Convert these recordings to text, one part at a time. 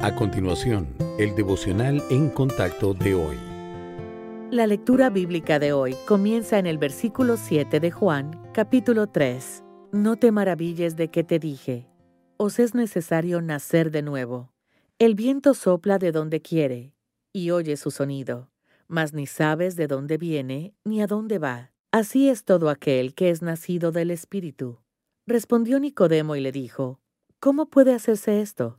A continuación, el devocional en contacto de hoy. La lectura bíblica de hoy comienza en el versículo 7 de Juan, capítulo 3. No te maravilles de que te dije, os es necesario nacer de nuevo. El viento sopla de donde quiere, y oye su sonido, mas ni sabes de dónde viene ni a dónde va. Así es todo aquel que es nacido del Espíritu. Respondió Nicodemo y le dijo, ¿Cómo puede hacerse esto?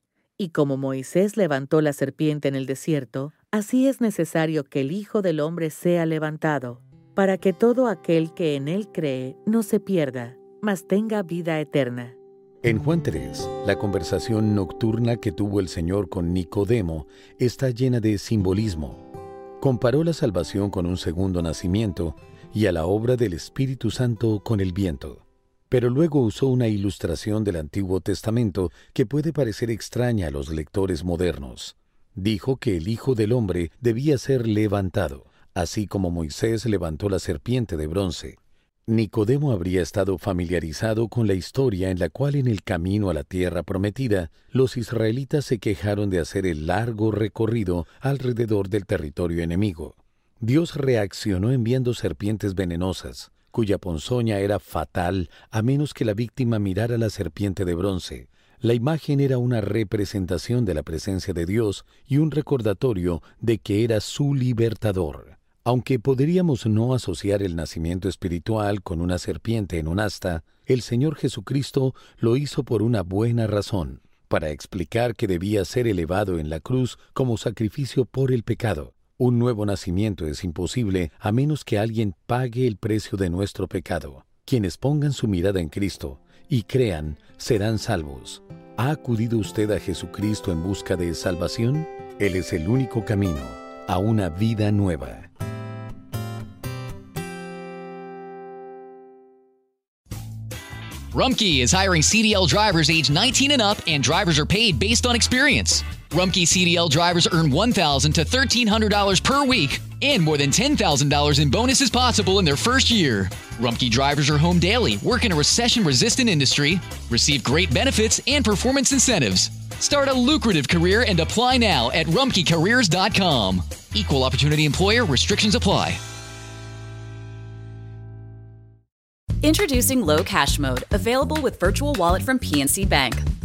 Y como Moisés levantó la serpiente en el desierto, así es necesario que el Hijo del Hombre sea levantado, para que todo aquel que en él cree no se pierda, mas tenga vida eterna. En Juan 3, la conversación nocturna que tuvo el Señor con Nicodemo está llena de simbolismo. Comparó la salvación con un segundo nacimiento y a la obra del Espíritu Santo con el viento pero luego usó una ilustración del Antiguo Testamento que puede parecer extraña a los lectores modernos. Dijo que el Hijo del Hombre debía ser levantado, así como Moisés levantó la serpiente de bronce. Nicodemo habría estado familiarizado con la historia en la cual en el camino a la tierra prometida los israelitas se quejaron de hacer el largo recorrido alrededor del territorio enemigo. Dios reaccionó enviando serpientes venenosas, cuya ponzoña era fatal a menos que la víctima mirara la serpiente de bronce. La imagen era una representación de la presencia de Dios y un recordatorio de que era su libertador. Aunque podríamos no asociar el nacimiento espiritual con una serpiente en un asta, el Señor Jesucristo lo hizo por una buena razón, para explicar que debía ser elevado en la cruz como sacrificio por el pecado. Un nuevo nacimiento es imposible a menos que alguien pague el precio de nuestro pecado. Quienes pongan su mirada en Cristo y crean serán salvos. ¿Ha acudido usted a Jesucristo en busca de salvación? Él es el único camino a una vida nueva. Rumkey is hiring CDL drivers age 19 and up, and drivers are paid based on experience. Rumkey CDL drivers earn $1,000 to $1,300 per week and more than $10,000 in bonuses possible in their first year. Rumkey drivers are home daily, work in a recession resistant industry, receive great benefits and performance incentives. Start a lucrative career and apply now at rumkeycareers.com. Equal opportunity employer restrictions apply. Introducing Low Cash Mode, available with Virtual Wallet from PNC Bank,